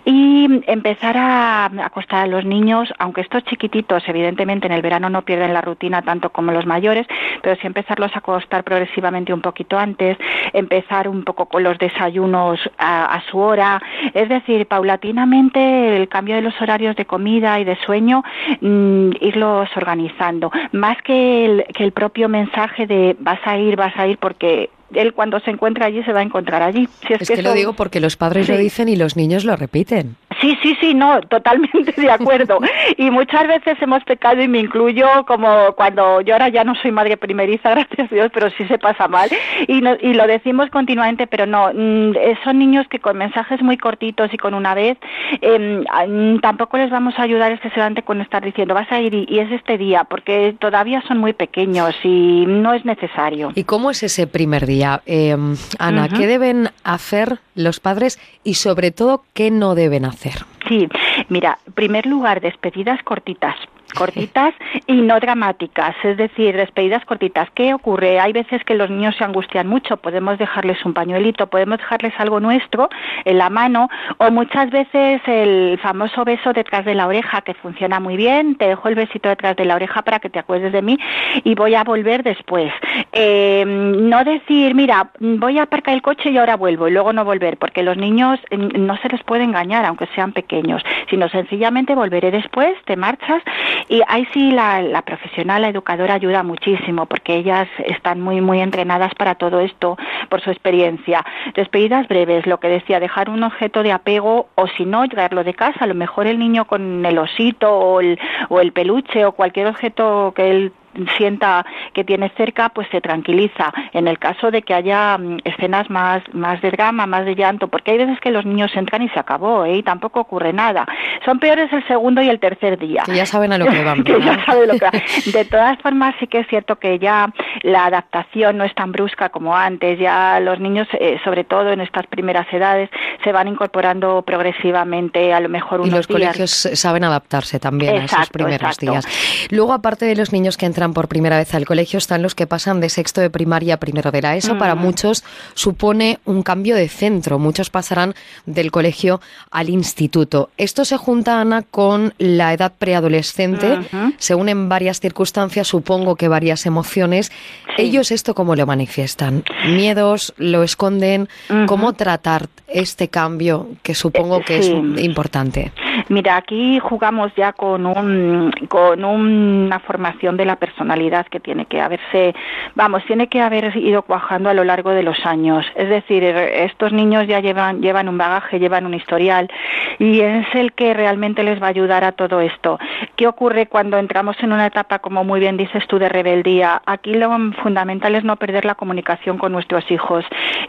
y empezar a acostar a los niños, aunque estos chiquitos evidentemente en el verano no pierden la rutina tanto como los mayores, pero sí empezarlos a acostar progresivamente un poquito antes, empezar un poco con los desayunos a, su hora, es decir, paulatinamente el cambio de los horarios de comida y de sueño, mm, irlos organizando, más que el, que el propio mensaje de vas a ir, vas a ir porque él cuando se encuentra allí se va a encontrar allí. es, que, lo digo porque los padres lo dicen y los niños lo repiten. Sí, sí, sí, no, totalmente de acuerdo. [laughs] y muchas veces hemos pecado y me incluyo como cuando yo ahora ya no soy madre primeriza, [laughs] gracias a Dios, pero sí se pasa mal. Y, y lo decimos continuamente, pero no, mm, son niños que con mensajes muy cortitos y con una vez, em, mm, tampoco les vamos a ayudar excesivamente con estar diciendo vas a ir y, es este día, porque todavía son muy pequeños y no es necesario. ¿Y cómo es ese primer día? Em, Ana, ¿qué deben hacer los padres y sobre todo qué no deben hacer? Sí, mira, en primer lugar, despedidas cortitas cortitas y no dramáticas, es decir, despedidas cortitas. ¿Qué ocurre? Hay veces que los niños se angustian mucho, podemos dejarles un pañuelito, podemos dejarles algo nuestro en la mano o muchas veces el famoso beso detrás de la oreja que funciona muy bien, te dejo el besito detrás de la oreja para que te acuerdes de mí y voy a volver después. Eh, no decir, mira, voy a aparcar el coche y ahora vuelvo y luego no volver, porque los niños mm, no se les puede engañar aunque sean pequeños, sino sencillamente volveré después, te marchas Y ahí sí la, la profesional, la educadora ayuda muchísimo porque ellas están muy, muy entrenadas para todo esto por su experiencia. Despedidas breves, lo que decía, dejar un objeto de apego o si no, traerlo de casa. A lo mejor el niño con el osito o el, o el peluche o cualquier objeto que él sienta que tiene cerca, pues se tranquiliza. En el caso de que haya mm, escenas más, más de drama, más de llanto, porque hay veces que los niños entran y se acabó, ¿eh? y tampoco ocurre nada. Son peores el segundo y el tercer día. Que ya saben a lo que van. [laughs] que ya saben lo que van. De todas formas, sí que es cierto que ya la adaptación no es tan brusca como antes. Ya los niños, eh, sobre todo en estas primeras edades, se van incorporando progresivamente, a lo mejor unos Y los días. colegios saben adaptarse también a esos primeros exacto. días. Luego, aparte de los niños que entran por primera vez al colegio, están los que pasan de sexto de primaria a primero de la ESO. Para Mm. muchos supone un cambio de centro. Muchos pasarán del colegio al instituto. Esto se junta, Ana, con la edad preadolescente. Se unen varias circunstancias, supongo que varias emociones. Ellos esto cómo lo manifiestan? ¿Miedos? ¿Lo esconden? ¿Cómo tratar este cambio que supongo que sí. es importante? Mira, aquí jugamos ya con un con una formación de la personalidad que tiene que haberse, vamos, tiene que haber ido cuajando a lo largo de los años. Es decir, estos niños ya llevan llevan un bagaje, llevan un historial y es el que realmente les va a ayudar a todo esto. ¿Qué ocurre cuando entramos en una etapa, como muy bien dices tú, de rebeldía? Aquí lo fundamental es no perder la comunicación con nuestros hijos.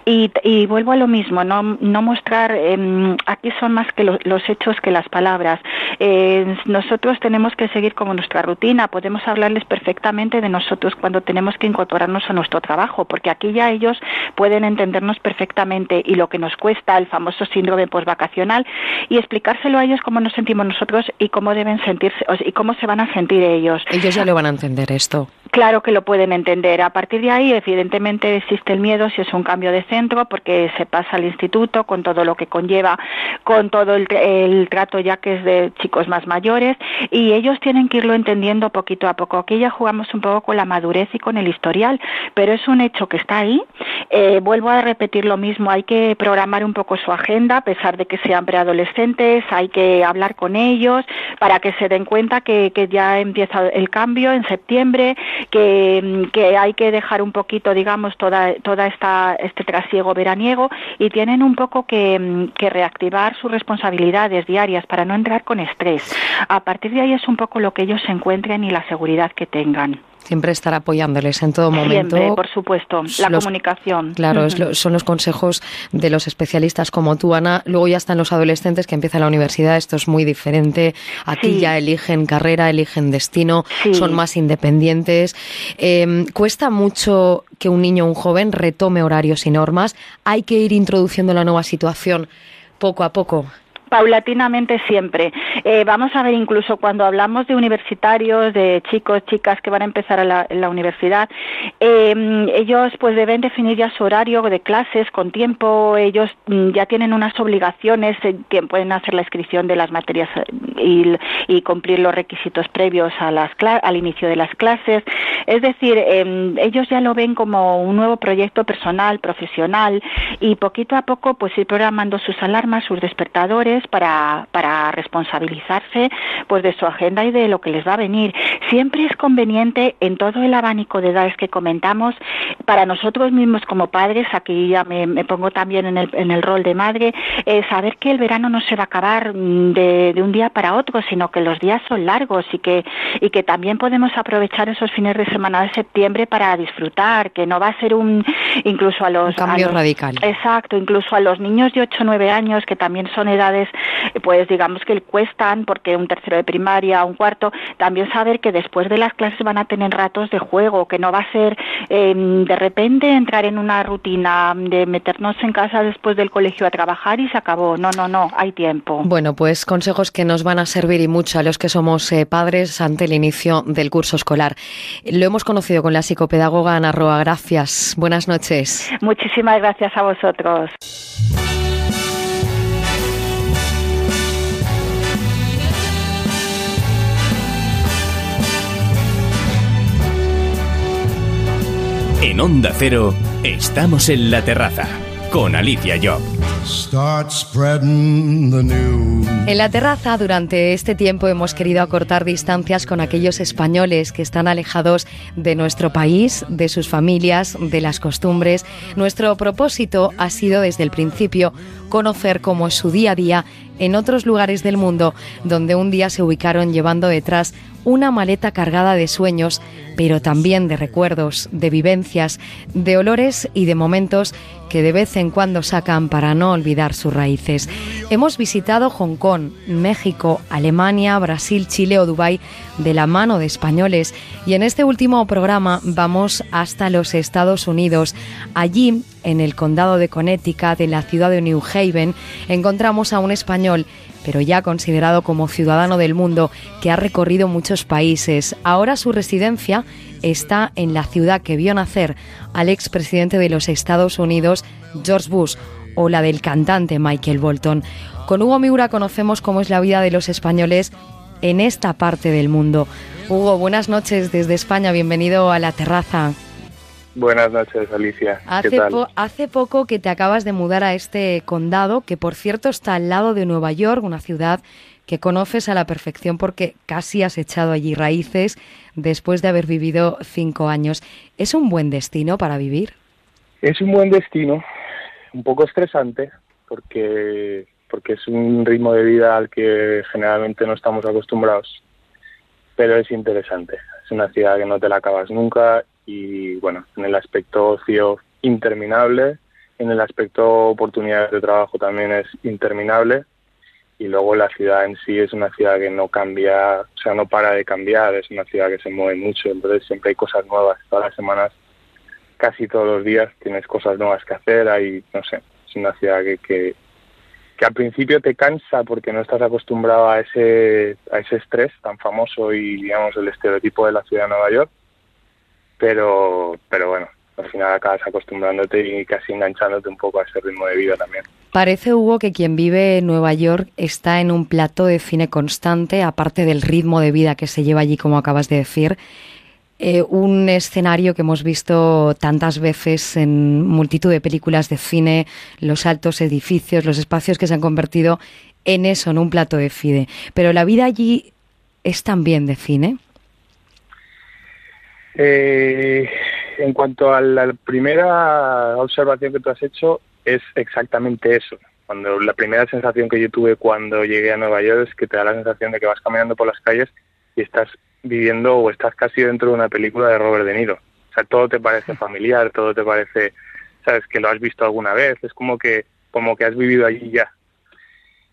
Y, vuelvo a lo mismo, no, mostrar, em, aquí son más que lo- los hechos que las palabras. Eh, nosotros tenemos que seguir como nuestra rutina, podemos hablarles perfectamente de nosotros cuando tenemos que incorporarnos a nuestro trabajo, porque aquí ya ellos pueden entendernos perfectamente y lo que nos cuesta, el famoso síndrome postvacacional, y explicárselo a ellos cómo nos sentimos nosotros y cómo deben sentirse, y cómo se van a sentir ellos. Ellos ya lo van a entender esto. Claro que lo pueden entender. A partir de ahí, evidentemente, existe el miedo si es un cambio de centro, porque se pasa al instituto con todo lo que conlleva, con todo el, el trato ya que es de chicos más mayores, y ellos tienen que irlo entendiendo poquito a poco. Aquí ya jugamos un poco con la madurez y con el historial, pero es un hecho que está ahí. Eh, vuelvo a repetir lo mismo, hay que programar un poco su agenda, a pesar de que sean preadolescentes, hay que hablar con ellos para que se den cuenta que, que ya empieza el cambio en septiembre, que, hay que dejar un poquito, digamos, toda, toda esta, este trasiego veraniego y tienen un poco que, reactivar sus responsabilidades diarias no entrar con estrés. A partir de ahí es un poco lo que ellos se encuentren y la seguridad que tengan. Siempre estar apoyándoles en todo momento. Siempre, por supuesto, la Los- comunicación. Claro, lo- son los consejos de los especialistas como tú, Ana. Luego ya están los adolescentes que empiezan la universidad. Esto es muy diferente. Aquí Sí. ya eligen carrera, eligen destino, Sí. son más independientes. Eh, cuesta mucho que un niño o un joven retome horarios y normas. Hay que ir introduciendo la nueva situación poco a poco. Paulatinamente siempre. Eh, vamos a ver, incluso cuando hablamos de universitarios, de chicos, chicas que van a empezar a la, en la universidad, eh, ellos pues deben definir ya su horario de clases con tiempo. Ellos mm, ya tienen unas obligaciones eh, que pueden hacer la inscripción de las materias eh, y, cumplir los requisitos previos a las al inicio de las clases. Es decir, eh, ellos ya lo ven como un nuevo proyecto personal, profesional y poquito a poco pues ir programando sus alarmas, sus despertadores para, para responsabilizarse pues de su agenda y de lo que les va a venir. Siempre es conveniente en todo el abanico de edades que comentamos, para nosotros mismos como padres, aquí ya me, me pongo también en el, en el rol de madre, eh, saber que el verano no se va a acabar mm, de, de un día para otro, sino que los días son largos y que, y que también podemos aprovechar esos fines de semana de septiembre para disfrutar, que no va a ser un, incluso a los... Un cambio a los- radical. Exacto, incluso a los niños de 8 o 9 años, que también son edades, pues digamos que cuestan, porque un tercero de primaria, un cuarto, también saber que después de las clases van a tener ratos de juego, que no va a ser eh, de repente entrar en una rutina de meternos en casa después del colegio a trabajar y se acabó. No, no, no, hay tiempo. Bueno, pues consejos que nos van a servir y mucho a los que somos eh, padres ante el inicio del curso escolar. Lo hemos conocido con la psicopedagoga Ana Roa. Gracias. Buenas noches. Muchísimas gracias a vosotros. En Onda Cero, estamos en la terraza con Alicia Job. En la terraza, durante este tiempo, hemos querido acortar distancias con aquellos españoles que están alejados de nuestro país, de sus familias, de las costumbres. Nuestro propósito ha sido desde el principio conocer cómo es su día a día en otros lugares del mundo donde un día se ubicaron llevando detrás una maleta cargada de sueños, pero también de recuerdos, de vivencias, de olores y de momentos que de vez en cuando sacan para no olvidar sus raíces. Hemos visitado Hong Kong, México, Alemania, Brasil, Chile o Dubái de la mano de españoles y en este último programa vamos hasta los Estados Unidos. Allí, en el condado de Connecticut, en la ciudad de New Haven, encontramos a un español pero ya considerado como ciudadano del mundo que ha recorrido muchos países. Ahora su residencia está en la ciudad que vio nacer al expresidente de los Estados Unidos, George Bush, o la del cantante Michael Bolton. Con Hugo Miura conocemos cómo es la vida de los españoles en esta parte del mundo. Hugo, buenas noches desde España, bienvenido a la terraza. Buenas noches, Alicia. Hace, hace poco que te acabas de mudar a este condado, que por cierto está al lado de Nueva York, una ciudad que conoces a la perfección porque casi has echado allí raíces después de haber vivido cinco años. ¿Es un buen destino para vivir? Es un buen destino, un poco estresante, porque, porque es un ritmo de vida al que generalmente no estamos acostumbrados, pero es interesante. Es una ciudad que no te la acabas nunca y bueno, en el aspecto ocio interminable, en el aspecto oportunidades de trabajo también es interminable y luego la ciudad en sí es una ciudad que no cambia, o sea, no para de cambiar, es una ciudad que se mueve mucho, entonces siempre hay cosas nuevas, todas las semanas, casi todos los días tienes cosas nuevas que hacer, hay, no sé, es una ciudad que, que, que al principio te cansa porque no estás acostumbrado a ese, a ese estrés tan famoso y digamos el estereotipo de la ciudad de Nueva York, pero, pero bueno, al final acabas acostumbrándote y casi enganchándote un poco a ese ritmo de vida también. Parece, Hugo, que quien vive en Nueva York está en un plato de cine constante, aparte del ritmo de vida que se lleva allí, como acabas de decir. Eh, un escenario que hemos visto tantas veces en multitud de películas de cine, los altos edificios, los espacios que se han convertido en eso, en un plato de cine. Pero la vida allí es también de cine. Eh, en cuanto a la primera observación que tú has hecho, es exactamente eso. Cuando la primera sensación que yo tuve cuando llegué a Nueva York es que te da la sensación de que vas caminando por las calles y estás viviendo o estás casi dentro de una película de Robert De Niro. O sea, todo te parece [laughs] familiar, todo te parece, sabes, que lo has visto alguna vez, es como que como que has vivido allí ya.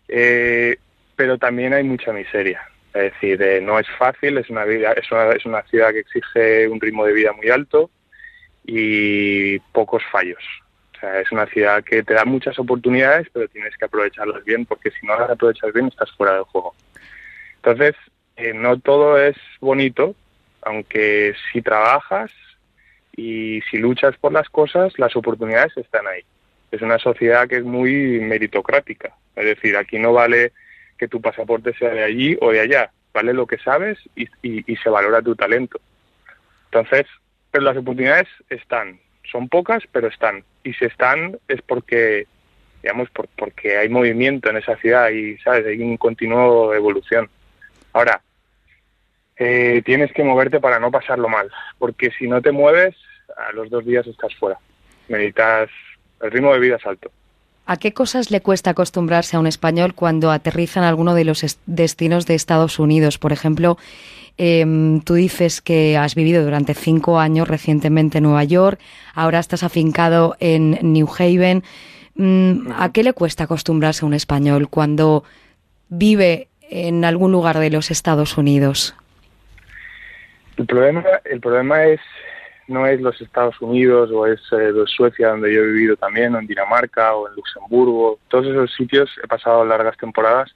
Eh, pero también hay mucha miseria. Es decir, eh, no es fácil, es una, vida, es, una, es una ciudad que exige un ritmo de vida muy alto y pocos fallos. O sea, es una ciudad que te da muchas oportunidades, pero tienes que aprovecharlas bien, porque si no las aprovechas bien, estás fuera del juego. Entonces, eh, no todo es bonito, aunque si trabajas y si luchas por las cosas, las oportunidades están ahí. Es una sociedad que es muy meritocrática. Es decir, aquí no vale que tu pasaporte sea de allí o de allá. Vale lo que sabes y, se valora tu talento. Entonces, pero las oportunidades están. Son pocas, pero están. Y si están es porque, digamos, por, porque hay movimiento en esa ciudad y, ¿sabes? Hay un continuo evolución. Ahora, eh, tienes que moverte para no pasarlo mal, porque si no te mueves, a los dos días estás fuera. Necesitas, el ritmo de vida es alto. ¿A qué cosas le cuesta acostumbrarse a un español cuando aterriza en alguno de los destinos de Estados Unidos? Por ejemplo, em, tú dices que has vivido durante cinco años recientemente en Nueva York, ahora estás afincado en New Haven. Mm, ¿A qué le cuesta acostumbrarse a un español cuando vive en algún lugar de los Estados Unidos? El problema, el problema es no es los Estados Unidos o es eh, Suecia donde yo he vivido también, o en Dinamarca o en Luxemburgo, todos esos sitios he pasado largas temporadas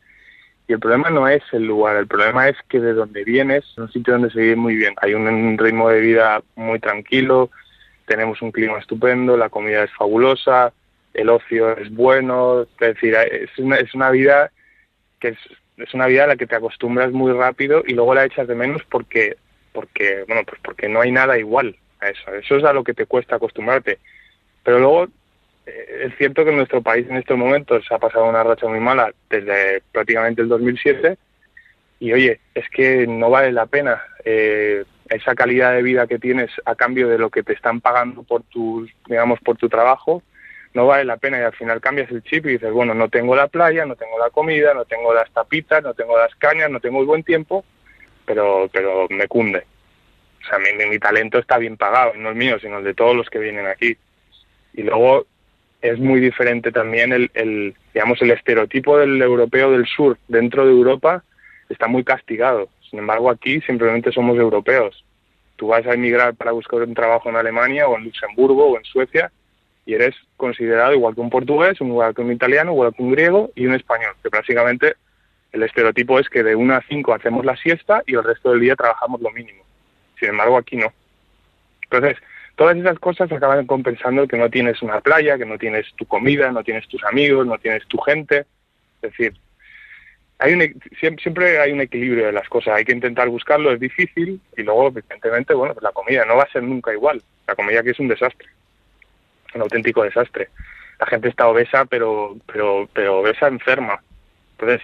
y el problema no es el lugar, el problema es que de donde vienes es un sitio donde se vive muy bien, hay un ritmo de vida muy tranquilo, tenemos un clima estupendo, la comida es fabulosa, el ocio es bueno, es decir, es una, es una vida que es, es una vida a la que te acostumbras muy rápido y luego la echas de menos porque porque bueno pues porque no hay nada igual eso. Eso es a lo que te cuesta acostumbrarte. Pero luego eh, es cierto que en nuestro país en estos momentos ha pasado una racha muy mala desde prácticamente el 2007 y oye, es que no vale la pena eh, esa calidad de vida que tienes a cambio de lo que te están pagando por tu, digamos, por tu trabajo, no vale la pena y al final cambias el chip y dices, bueno, no tengo la playa, no tengo la comida, no tengo las tapitas, no tengo las cañas, no tengo el buen tiempo, pero, pero me cunde. O sea, mi, mi talento está bien pagado, no el mío, sino el de todos los que vienen aquí. Y luego es muy diferente también el, el, digamos, el estereotipo del europeo del sur dentro de Europa está muy castigado. Sin embargo, aquí simplemente somos europeos. Tú vas a emigrar para buscar un trabajo en Alemania o en Luxemburgo o en Suecia y eres considerado igual que un portugués, igual que un italiano, igual que un griego y un español, que básicamente el estereotipo es que de 1 a 5 hacemos la siesta y el resto del día trabajamos lo mínimo. Sin embargo, aquí no. Entonces, todas esas cosas acaban compensando que no tienes una playa, que no tienes tu comida, no tienes tus amigos, no tienes tu gente. Es decir, hay un, siempre hay un equilibrio de las cosas, hay que intentar buscarlo, es difícil y luego, evidentemente, bueno, pues la comida no va a ser nunca igual. La comida aquí es un desastre, un auténtico desastre. La gente está obesa, pero, pero, pero obesa enferma. Entonces,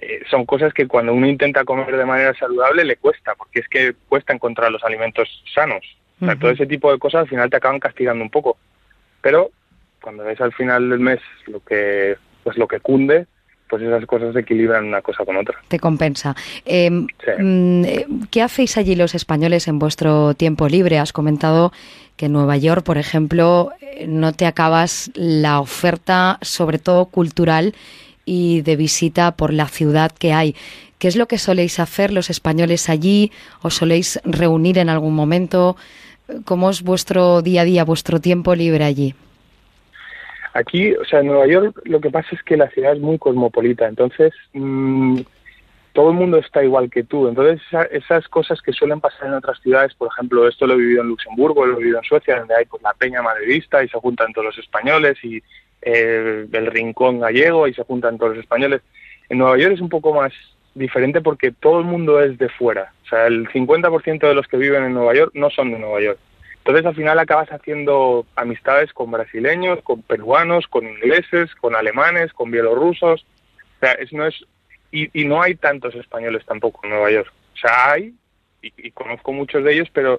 eh, son cosas que cuando uno intenta comer de manera saludable le cuesta, porque es que cuesta encontrar los alimentos sanos. O sea, todo ese tipo de cosas al final te acaban castigando un poco. Pero cuando ves al final del mes lo que, pues lo que cunde, pues esas cosas se equilibran una cosa con otra. Te compensa. Em, mm, eh, ¿Qué hacéis allí los españoles en vuestro tiempo libre? Has comentado que en Nueva York, por ejemplo, eh, no te acabas la oferta, sobre todo cultural y de visita por la ciudad que hay. ¿Qué es lo que soléis hacer los españoles allí? ¿Os soléis reunir en algún momento? ¿Cómo es vuestro día a día, vuestro tiempo libre allí? Aquí, o sea, en Nueva York lo que pasa es que la ciudad es muy cosmopolita, entonces mmm, todo el mundo está igual que tú. Entonces, esa, esas cosas que suelen pasar en otras ciudades, por ejemplo, esto lo he vivido en Luxemburgo, lo he vivido en Suecia, donde hay pues, la peña madridista y se juntan todos los españoles, y eh, el rincón gallego y se juntan todos los españoles. En Nueva York es un poco más diferente porque todo el mundo es de fuera. O sea, el 50% de los que viven en Nueva York no son de Nueva York. Entonces al final acabas haciendo amistades con brasileños, con peruanos, con ingleses, con alemanes, con bielorrusos. O sea, es, no es y, y no hay tantos españoles tampoco en Nueva York. O sea, hay y conozco muchos de ellos, pero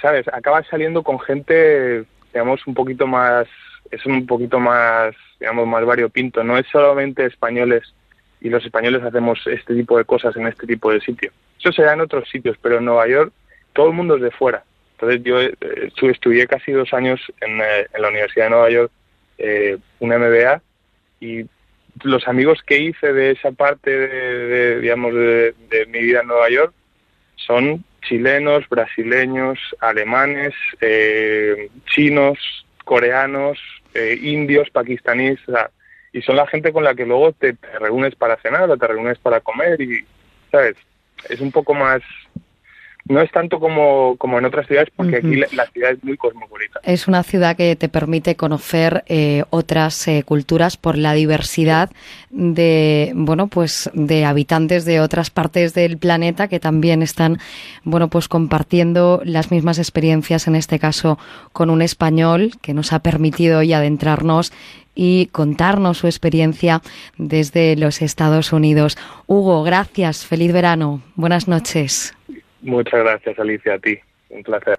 sabes, acabas saliendo con gente, digamos, un poquito más, es un poquito más, digamos, más variopinto. No es solamente españoles y los españoles hacemos este tipo de cosas en este tipo de sitio. Eso se da en otros sitios, pero en Nueva York todo el mundo es de fuera. Entonces yo eh, estudié casi dos años en, eh, en, la Universidad de Nueva York, eh, una MBA, y los amigos que hice de esa parte, de, de digamos, de, de, mi vida en Nueva York son chilenos, brasileños, alemanes, eh, chinos, coreanos, eh, indios, pakistaníes, o sea, y son la gente con la que luego te, te reúnes para cenar o te reúnes para comer y, ¿sabes? Es un poco más no es tanto como, como en otras ciudades, porque uh -huh. aquí la, la, ciudad es muy cosmopolita. Es una ciudad que te permite conocer eh, otras eh, culturas por la diversidad de, bueno, pues de habitantes de otras partes del planeta que también están, bueno, pues compartiendo las mismas experiencias, en este caso con un español que nos ha permitido hoy adentrarnos y contarnos su experiencia desde los Estados Unidos. Hugo, gracias. Feliz verano. Buenas noches. Muchas gracias, Alicia, a ti. Un placer.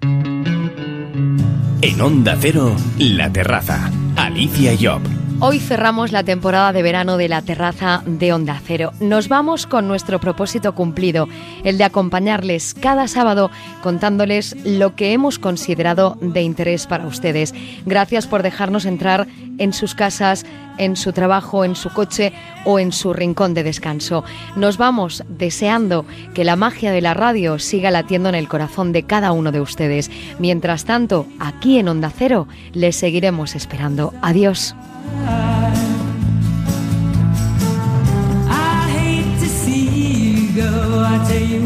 En Onda Cero, La Terraza. Alicia Job. Hoy cerramos la temporada de verano de la terraza de Onda Cero. Nos vamos con nuestro propósito cumplido, el de acompañarles cada sábado contándoles lo que hemos considerado de interés para ustedes. Gracias por dejarnos entrar en sus casas, en su trabajo, en su coche o en su rincón de descanso. Nos vamos deseando que la magia de la radio siga latiendo en el corazón de cada uno de ustedes. Mientras tanto, aquí en Onda Cero les seguiremos esperando. Adiós. I hate to see you go. I tell you.